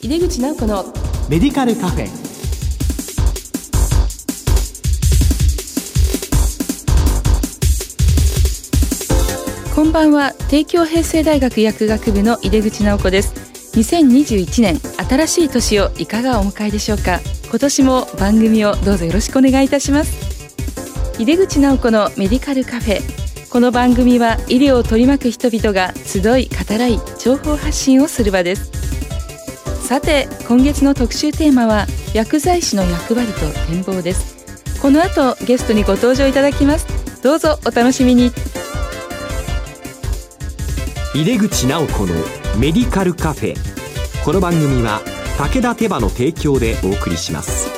井出口直子のメディカルカフェ。こんばんは。帝京平成大学薬学部の井出口直子です。2021年新しい年をいかがお迎えでしょうか。今年も番組をどうぞよろしくお願いいたします。井出口直子のメディカルカフェ。この番組は医療を取り巻く人々が集い語らい情報発信をする場ですさて今月の特集テーマは薬剤師の役割と展望です。この後ゲストにご登場いただきます。どうぞお楽しみに。井出口直子のメディカルカフェ。この番組は武田手羽の提供でお送りします。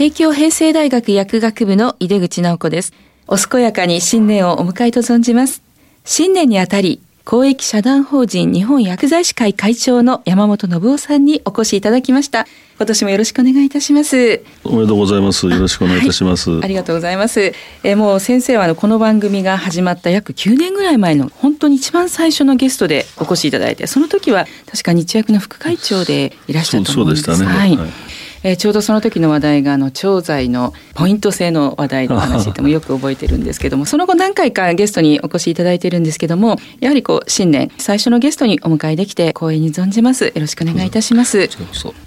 帝京平成大学薬学部の井出口直子です。お健やかに新年をお迎えと存じます。新年にあたり公益社団法人日本薬剤師会会長の山本信夫さんにお越しいただきました。今年もよろしくお願いいたします。おめでとうございます。よろしくお願いいたします、はい、ありがとうございます。えもう先生はあのこの番組が始まった約9年ぐらい前の本当に一番最初のゲストでお越しいただいてその時は確か日薬の副会長でいらっしゃったと思うんです。そうでしたね、はい、はいえー、ちょうどその時の話題があの調剤のポイント制の話題の話でもよく覚えてるんですけどもその後何回かゲストにお越しいただいてるんですけどもやはりこう新年最初のゲストにお迎えできて光栄に存じます。よろしくお願いいたします、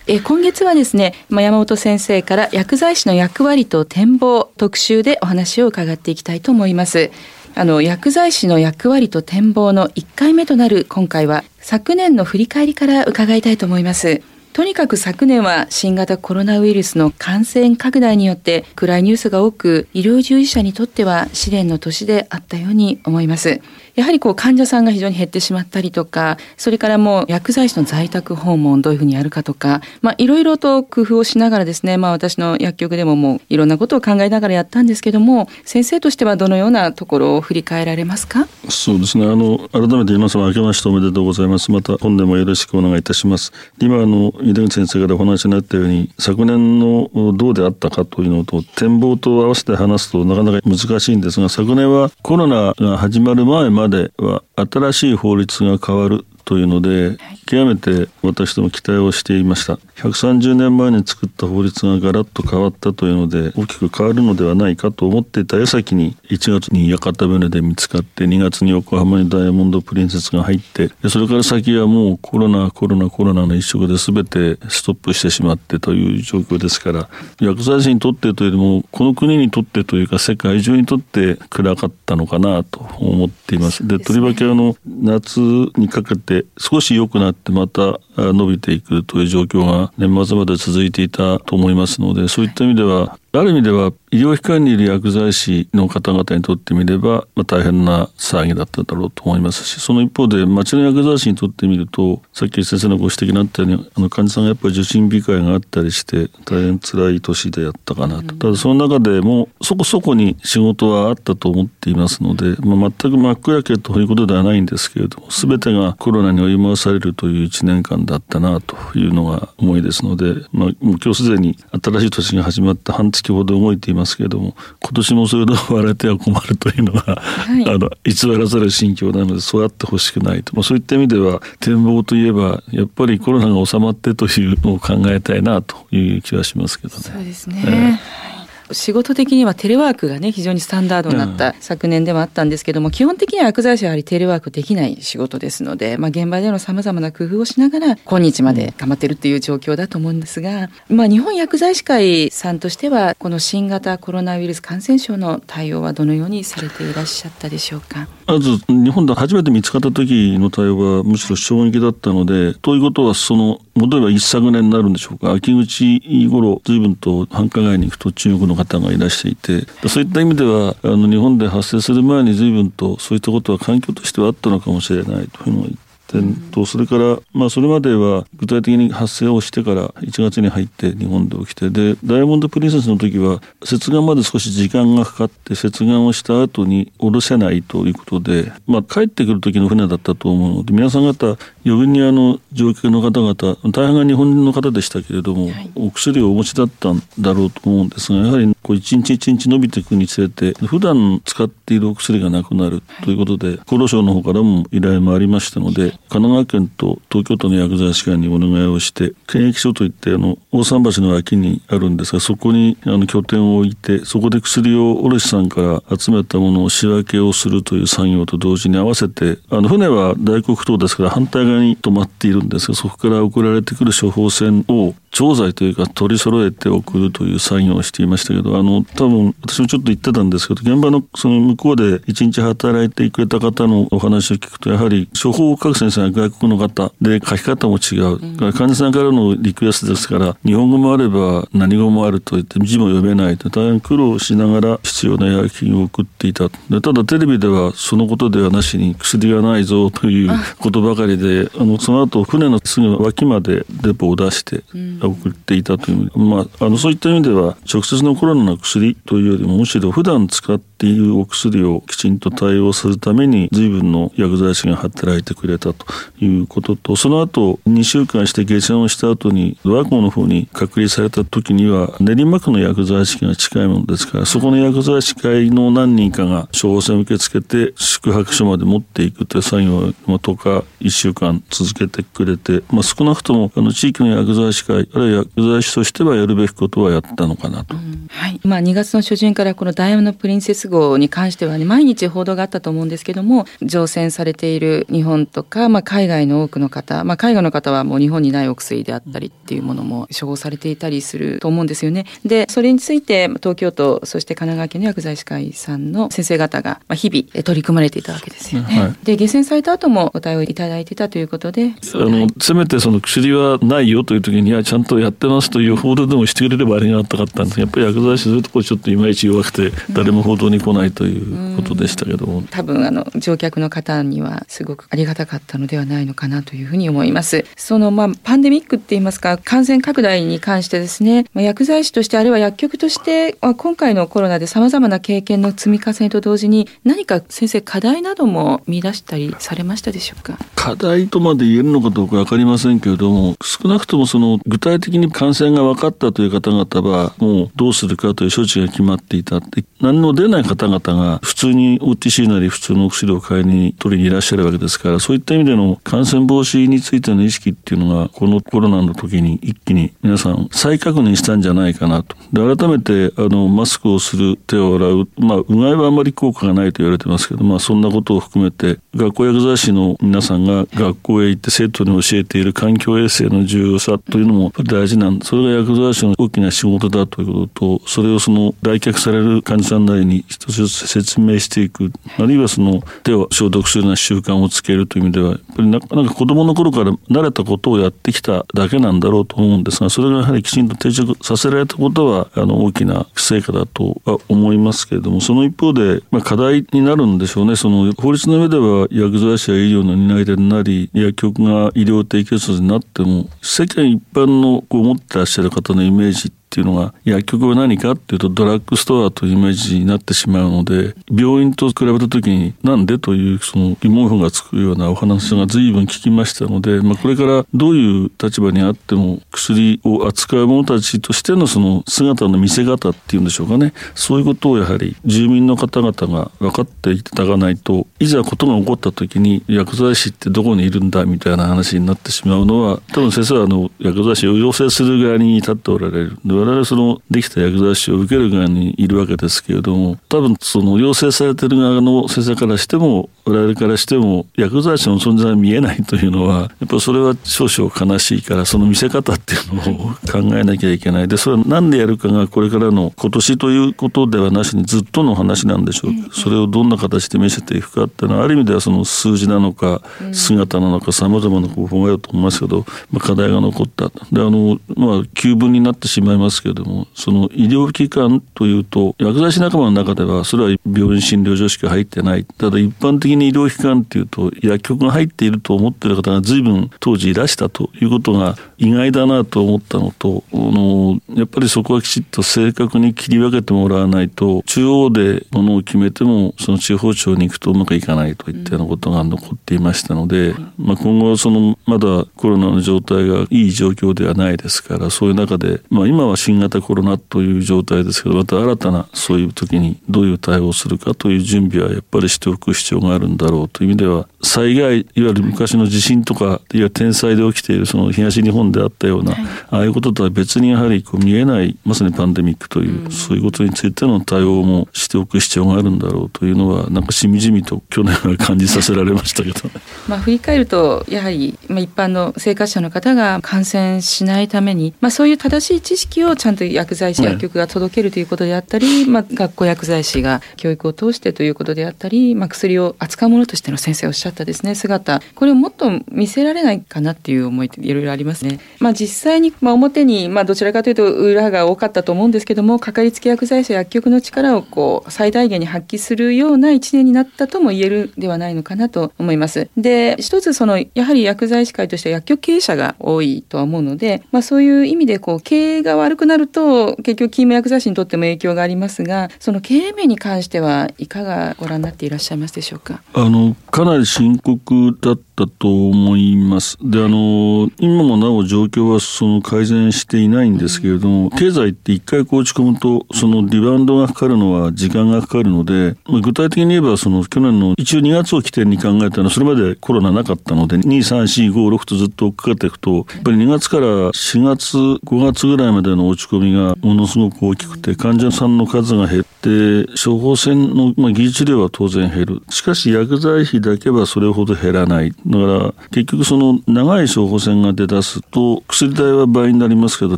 えー、今月はですね、まあ、山本先生から薬剤師の役割と展望特集でお話を伺っていきたいと思います。あの薬剤師の役割と展望の1回目となる今回は昨年の振り返りから伺いたいと思いますとにかく昨年は新型コロナウイルスの感染拡大によって暗いニュースが多く医療従事者にとっては試練の年であったように思います。やはりこう患者さんが非常に減ってしまったりとか、それからもう薬剤師の在宅訪問どういうふうにやるかとか、まあいろいろと工夫をしながらですね、まあ私の薬局でももういろんなことを考えながらやったんですけども、先生としてはどのようなところを振り返られますか？そうですね、あの、改めて皆様明けましておめでとうございます。また本年もよろしくお願いいたします。今、あの、井出口先生からお話になったように、昨年のどうであったかというのと、展望と合わせて話すとなかなか難しいんですが、昨年はコロナが始まる前ままでは新しい法律が変わるというので、極めて私ども期待をしていました130年前に作った法律がガラッと変わったというので大きく変わるのではないかと思っていた矢先に1月に屋形船で見つかって2月に横浜にダイヤモンドプリンセスが入ってそれから先はもうコロナコロナコロナの一色で全てストップしてしまってという状況ですから薬剤師にとってというよりもこの国にとってというか世界中にとって暗かったのかなと思っています。でとりわけあの夏にかけて少し良くなってまた伸びていくという状況が年末まで続いていたと思いますのでそういった意味ではある意味では医療機関にいる薬剤師の方々にとってみれば、まあ、大変な騒ぎだっただろうと思いますしその一方で町の薬剤師にとってみるとさっき先生のご指摘にあったようにあの患者さんがやっぱり受診控えがあったりして大変辛い年であったかなと、ただその中でもそこそこに仕事はあったと思っていますので、まあ、全く真っ暗けということではないんですけれども全てがコロナに追い回されるという1年間だったなというのが思いですので、まあ、もう今日すでに新しい年が始まった半月月ほど動いていますけれども今年もそれで終われては困るというのが、はい、あの偽らざる心境なのでそうやってほしくないと、まあ、そういった意味では展望といえばやっぱりコロナが収まってというのを考えたいなという気はしますけどね。そうですね、えー仕事的にはテレワークがね、非常にスタンダードになった昨年ではあったんですけども、基本的には薬剤師はやはりテレワークできない仕事ですので、まあ現場での様々な工夫をしながら、今日まで頑張ってるっていう状況だと思うんですが、まあ日本薬剤師会さんとしては、この新型コロナウイルス感染症の対応はどのようにされていらっしゃったでしょうか？まず、日本で初めて見つかった時の対応はむしろ衝撃だったので、ということはその、戻れば一昨年になるんでしょうか？秋口頃、随分と繁華街に行くと中国の方方がいらしていてそういった意味ではあの日本で発生する前に随分とそういったことは環境としてはあったのかもしれないというのを言って点とそれからまあそれまでは具体的に発生をしてから1月に入って日本で起きてでダイヤモンド・プリンセスの時は接岸まで少し時間がかかって接岸をした後に下ろせないということで、まあ、帰ってくる時の船だったと思うので皆さん方余分にあの乗客の方々大半が日本人の方でしたけれども、はい、お薬をお持ちだったんだろうと思うんですがやはりこう一日一日伸びていくにつれて普段使っているお薬がなくなるということで、はい、厚労省の方からも依頼もありましたので神奈川県と東京都の薬剤師会にお願いをして検疫所といってあの大桟橋の脇にあるんですがそこにあの拠点を置いてそこで薬を卸さんから集めたものを仕分けをするという作業と同時に合わせてあの船は大黒島ですから反対側に止まっているんですがそこから送られてくる処方箋を調剤というか取り揃えて送るという作業をしていましたけどあの多分私もちょっと言ってたんですけど現場のその向こうで一日働いてくれた方のお話を聞くとやはり処方を書く先生が外国の方で書き方も違う、うん、患者さんからのリクエストですから日本語もあれば何語もあると言って字も読めないと大変苦労しながら必要な薬品を送っていた。でただテレビではそのことではなしに薬がないぞということばかりであのその後船のすぐ脇までデポを出して、うん。送っていたという、まあ、あのそういった意味では直接のコロナの薬というよりもむしろ普段使っているお薬をきちんと対応するために随分の薬剤師が働いてくれたということとその後2週間して下船をした後にドラコの方に隔離された時には練馬区の薬剤師が近いものですからそこの薬剤師会の何人かが処方箋を受け付けて宿泊所まで持っていくという作業を、10日1週間続けてくれて、まあ、少なくともあの地域の薬剤師会あるいは薬剤師としてはやるべきことはやったのかなと。うん、はいまあ、2月の初旬からこのダイヤモンド・プリンセス号に関しては、ね、毎日報道があったと思うんですけども乗船されている日本とか、まあ、海外の多くの方、まあ、海外の方はもう日本にないお薬であったりっていうものも処方されていたりすると思うんですよね。でそれについて東京都そして神奈川県の薬剤師会さんの先生方が日々取り組まれていたわけですよね。はい、で下船された後もお対応いただいてたということであの、せめてその薬はないよという時にはちゃんとやってますという報道でもしてくれればありがたかったんですやっぱり薬剤師そういうところちょっといまいち弱くて誰も報道に来ないということでしたけど多分あの乗客の方にはすごくありがたかったのではないのかなというふうに思います。そのまあパンデミックって言いますか感染拡大に関してですね、まあ、薬剤師としてあるいは薬局として今回のコロナでさまざまな経験の積み重ねと同時に何か先生課題なども見出したりされましたでしょうか？課題とまで言えるのかどうか分かりませんけれども少なくともその具体的に感染が分かったという方々はもうどうするかという処置が決まっていたって何も出ない方々が普通に OTC なり普通のお薬を買いに取りにいらっしゃるわけですからそういった意味での感染防止についての意識っていうのがこのコロナの時に一気に皆さん再確認したんじゃないかなと。で改めてあのマスクをする手を洗うまあうがいはあまり効果がないと言われてますけどまあそんなことを含めて学校薬剤師の皆さんが学校へ行って生徒に教えている環境衛生の重要さというのも大事なんそれが薬剤師の大きな仕事だということとそれをその来客される患者さんなりに一つずつ説明していく。あるいはその手を消毒するような習慣をつけるという意味ではやっぱりなかなか子供の頃から慣れたことをやってきただけなんだろうと思うんですがそれがやはりきちんと定着させられたことはあの大きな成果だとは思いますけれどもその一方で、まあ、課題になるんでしょうね。その法律の上では薬剤師や医療の担い手になり薬局が医療提供者になっても世間一般のこう持ってらっしゃる方のイメージってっていうのが薬局は何かっていうとドラッグストアというイメージになってしまうので病院と比べた時になんでというその疑問符がつくようなお話が随分聞きましたので、まあ、これからどういう立場にあっても薬を扱う者たちとしてのその姿の見せ方っていうんでしょうかね。そういうことをやはり住民の方々が分かっていただかないといざことが起こった時に薬剤師ってどこにいるんだみたいな話になってしまうのは多分先生はあの薬剤師を要請する側に立っておられる我々そのできた薬剤師を受ける側にいるわけですけれども多分その要請されてる側の先生からしても我々からしても薬剤師の存在が見えないというのはやっぱそれは少々悲しいからその見せ方っていうのを考えなきゃいけない。でそれは何でやるかがこれからの今年ということではなしにずっとの話なんでしょう。それをどんな形で見せていくかっていうのはある意味ではその数字なのか姿なのかさまざまな方法があると思いますけど、まあ、課題が残った。であの、まあ、急分になってしまいますますけれどもその医療機関というと薬剤師仲間の中ではそれは病院診療所しか入ってない。ただ一般的に医療機関っていうと薬局が入っていると思っている方が随分当時いらしたということが意外だなと思ったのとあのやっぱりそこはきちっと正確に切り分けてもらわないと中央でものを決めてもその地方庁に行くとうまくいかないといったようなことが残っていましたので、まあ、今後そのまだコロナの状態がいい状況ではないですからそういう中で、まあ、今は新型コロナという状態ですけどまた新たなそういう時にどういう対応をするかという準備はやっぱりしておく必要があるんだろうという意味では災害いわゆる昔の地震とかいわゆる天災で起きているその東日本であったような、ああいうこととは別にやはりこう見えないまさにパンデミックという、そういうことについての対応もしておく必要があるんだろうというのはなんかしみじみと去年は感じさせられましたけど、まあ振り返るとやはり、まあ、一般の生活者の方が感染しないために、まあ、そういう正しい知識をちゃんと薬剤師薬局が届けるということであったり、まあ、学校薬剤師が教育を通してということであったり、まあ、薬を扱うものとしての先生おっしゃったですね姿これをもっと見せられないかなっていう思いっていろいろありますね。まあ、実際に、まあ、表に、まあ、どちらかというと裏が多かったと思うんですけどもかかりつけ薬剤師薬局の力をこう最大限に発揮するような一年になったとも言えるではないのかなと思います。で一つそのやはり薬剤師会としては薬局経営者が多いとは思うので、まあ、そういう意味でこう経営が悪くなると結局勤務薬剤師にとっても影響がありますがその経営面に関してはいかがご覧になっていらっしゃいますでしょうか？あのかなり深刻だったと思います。であの今もなお状況はその改善していないんですけれども、経済って一回落ち込むとそのリバウンドがかかるのは時間がかかるので、まあ、具体的に言えばその去年の一応2月を起点に考えたのはそれまでコロナなかったので23456とずっとかかっていくとやっぱり2月から4月5月ぐらいまでの落ち込みがものすごく大きくて患者さんの数が減って処方箋の、まあ、技術量は当然減る。しかし薬剤費だけはそれほど減らないだから結局その長い処方箋が出だすと薬代は倍になりますけど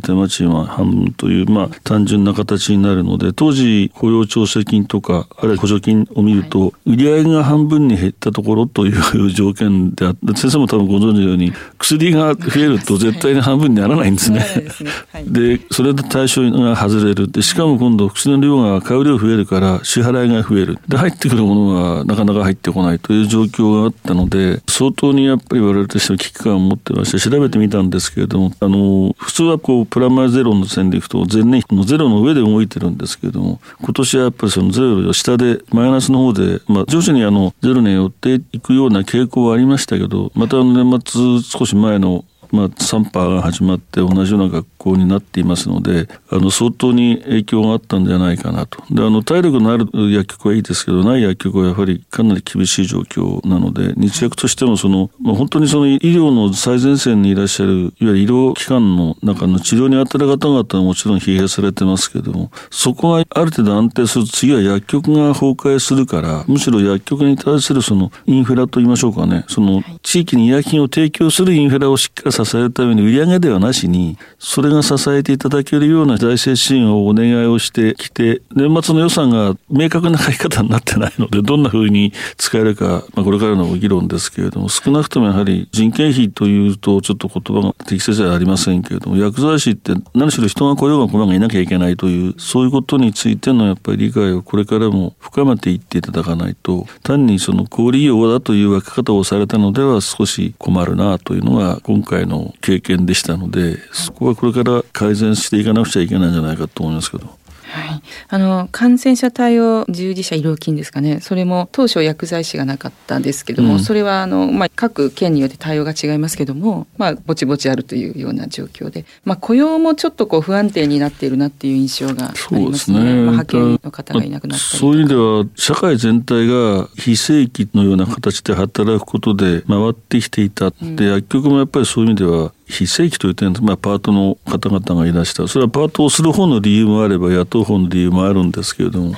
手間賃は半分というまあ単純な形になるので当時雇用調整金とかあるいは補助金を見ると売上が半分に減ったところという条件であって先生も多分ご存知のように薬が増えると絶対に半分にならないんですね。でそれで対象が外れる。でしかも今度薬の量が買う量増えるから支払いが増える。で入ってくるものがなかなか入ってこないという状況があったので相当にやっぱり我々としては危機感を持ってまして調べてみたんですけれどもあの普通はこうプラマイゼロの線でいくと前年比のゼロの上で動いてるんですけれども今年はやっぱりそのゼロより下でマイナスの方で、まあ、徐々にあのゼロに寄っていくような傾向はありましたけどまた年末少し前のまあ、3波が始まって同じような学校になっていますのであの相当に影響があったんじゃないかなと。であの体力のある薬局はいいですけどない薬局はやはりかなり厳しい状況なので日薬としてもその、まあ、本当にその医療の最前線にいらっしゃるいわゆる医療機関の中の治療に当たる方々はもちろん疲弊されてますけどもそこがある程度安定すると次は薬局が崩壊するからむしろ薬局に対するそのインフラといいましょうかねその地域に医薬品を提供するインフラをしっかり支えるために売り上げではなしにそれが支えていただけるような財政支援をお願いをしてきて年末の予算が明確な書き方になってないのでどんなふうに使えるか、まあ、これからの議論ですけれども少なくともやはり人件費というとちょっと言葉が適切ではありませんけれども薬剤師って何しろ人が来ようが来まがいなきゃいけないというそういうことについてのやっぱり理解をこれからも深めていっていただかないと単にその小売業だという分け方をされたのでは少し困るなというのが今回の経験でしたのでそこはこれから改善していかなくちゃいけないんじゃないかと思いますけど。はい、あの感染者対応従事者医療金ですかね。それも当初薬剤師がなかったんですけども、うん、それはあの、まあ、各県によって対応が違いますけども、まあ、ぼちぼちあるというような状況で、まあ、雇用もちょっとこう不安定になっているなっていう印象がありますね。すね。まあ、派遣の方がいなくなったりそういう意味では社会全体が非正規のような形で働くことで回ってきていた、うん、で薬局もやっぱりそういう意味では非正規という点で、まあ、パートの方々がいらした。それはパートをする方の理由もあれば雇う方の理由もあるんですけれども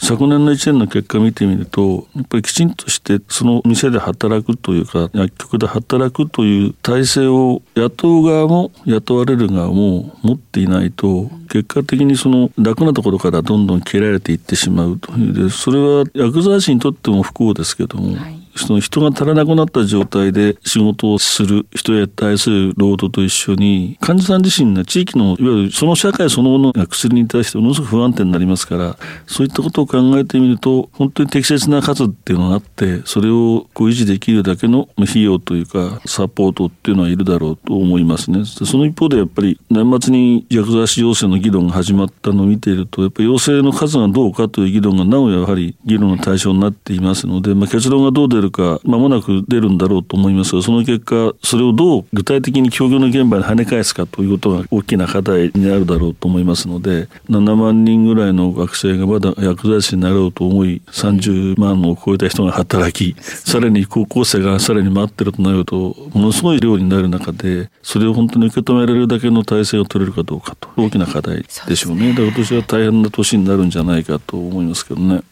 昨年の1年の結果を見てみるとやっぱりきちんとしてその店で働くというか薬局で働くという体制を雇う側も雇われる側も持っていないと結果的にその楽なところからどんどん切られていってしまうという。でそれは薬剤師にとっても不幸ですけども、はい。その人が足らなくなった状態で仕事をする人へ対する労働と一緒に、患者さん自身が地域の、いわゆるその社会そのものが薬に対してものすごく不安定になりますから、そういったことを考えてみると、本当に適切な数っていうのがあって、それをこう維持できるだけの費用というか、サポートっていうのはいるだろうと思いますね。その一方でやっぱり年末に薬剤師要請の議論が始まったのを見ていると、やっぱり要請の数がどうかという議論がなおやはり議論の対象になっていますので、まあ、結論がどう出るるか間もなく出るんだろうと思いますが、その結果、それをどう具体的に協業の現場に跳ね返すかということが大きな課題になるだろうと思いますので、7万人ぐらいの学生がまだ薬剤師になろうと思い、30万を超えた人が働き、さらに高校生がさらに待ってるとなると、ものすごい量になる中で、それを本当に受け止められるだけの体制を取れるかどうかと、大きな課題でしょうね。だから今年は大変な年になるんじゃないかと思いますけどね。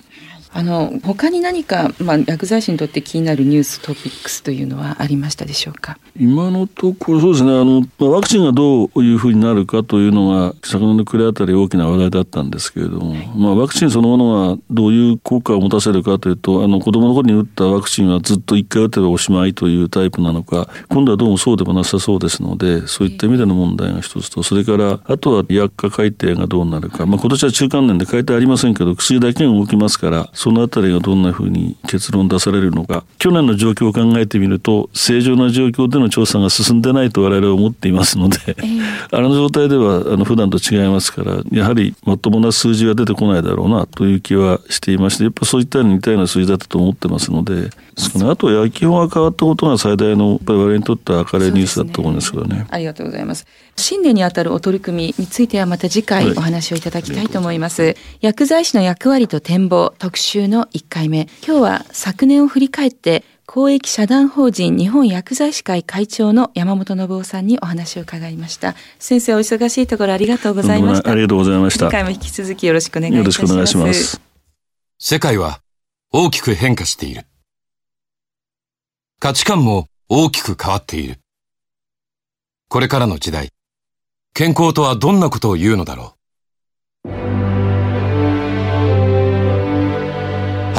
あの他に何か、まあ、薬剤師にとって気になるニューストピックスというのはありましたでしょうか？今のところそうですね。あの、まあ、ワクチンがどういうふうになるかというのが昨年の暮れあたり大きな話題だったんですけれども、はい、まあ、ワクチンそのものがどういう効果を持たせるかというとあの子供の頃に打ったワクチンはずっと1回打てばおしまいというタイプなのか今度はどうもそうでもなさそうですのでそういった意味での問題が一つとそれからあとは薬価改定がどうなるか、まあ、今年は中間年で改定ありませんけど薬だけが動きますからそのあたりがどんんなふうに結論出されるのか。去年の状況を考えてみると正常な状況での調査が進んでないと我々は思っていますので、えー、あの状態ではあの普段と違いますからやはりまともな数字は出てこないだろうなという気はしていましてやっぱそういったに似たような数字だったと思ってますのであとは基本が変わったことが最大の我々にとっては明るいニュースだと思うんですけどね、ね、ありがとうございます。新年にあたるお取り組みについてはまた次回お話をいただきたいと思います、はい、薬剤師の役割と展望特集の1回目。今日は昨年を振り返って公益社団法人日本薬剤師会会長の山本信夫さんにお話を伺いました。先生お忙しいところありがとうございました。ありがとうございました。次回も引き続きよろしくお願いいたします。世界は大きく変化している。価値観も大きく変わっている。これからの時代健康とはどんなことを言うのだろう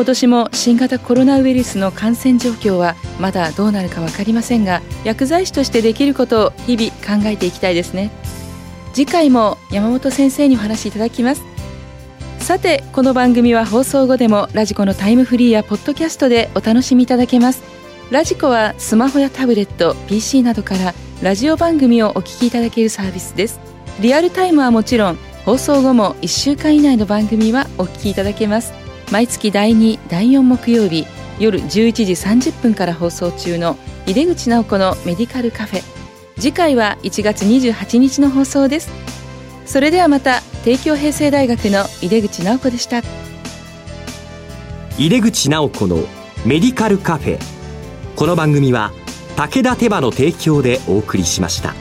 今年も新型コロナウイルスの感染状況はまだどうなるか分かりませんが薬剤師としてできることを日々考えていきたいですね。次回も山本先生にお話しいただきます。さてこの番組は放送後でもラジコのタイムフリーやポッドキャストでお楽しみいただけます。ラジコはスマホやタブレット PC などからラジオ番組をお聞きいただけるサービスです。リアルタイムはもちろん放送後も1週間以内の番組はお聞きいただけます。毎月第2第4木曜日夜11時30分から放送中の井出口直子のメディカルカフェ。次回は1月28日の放送です。それではまた帝京平成大学の井出口直子でした。井出口直子のメディカルカフェ。この番組は武田手羽の提供でお送りしました。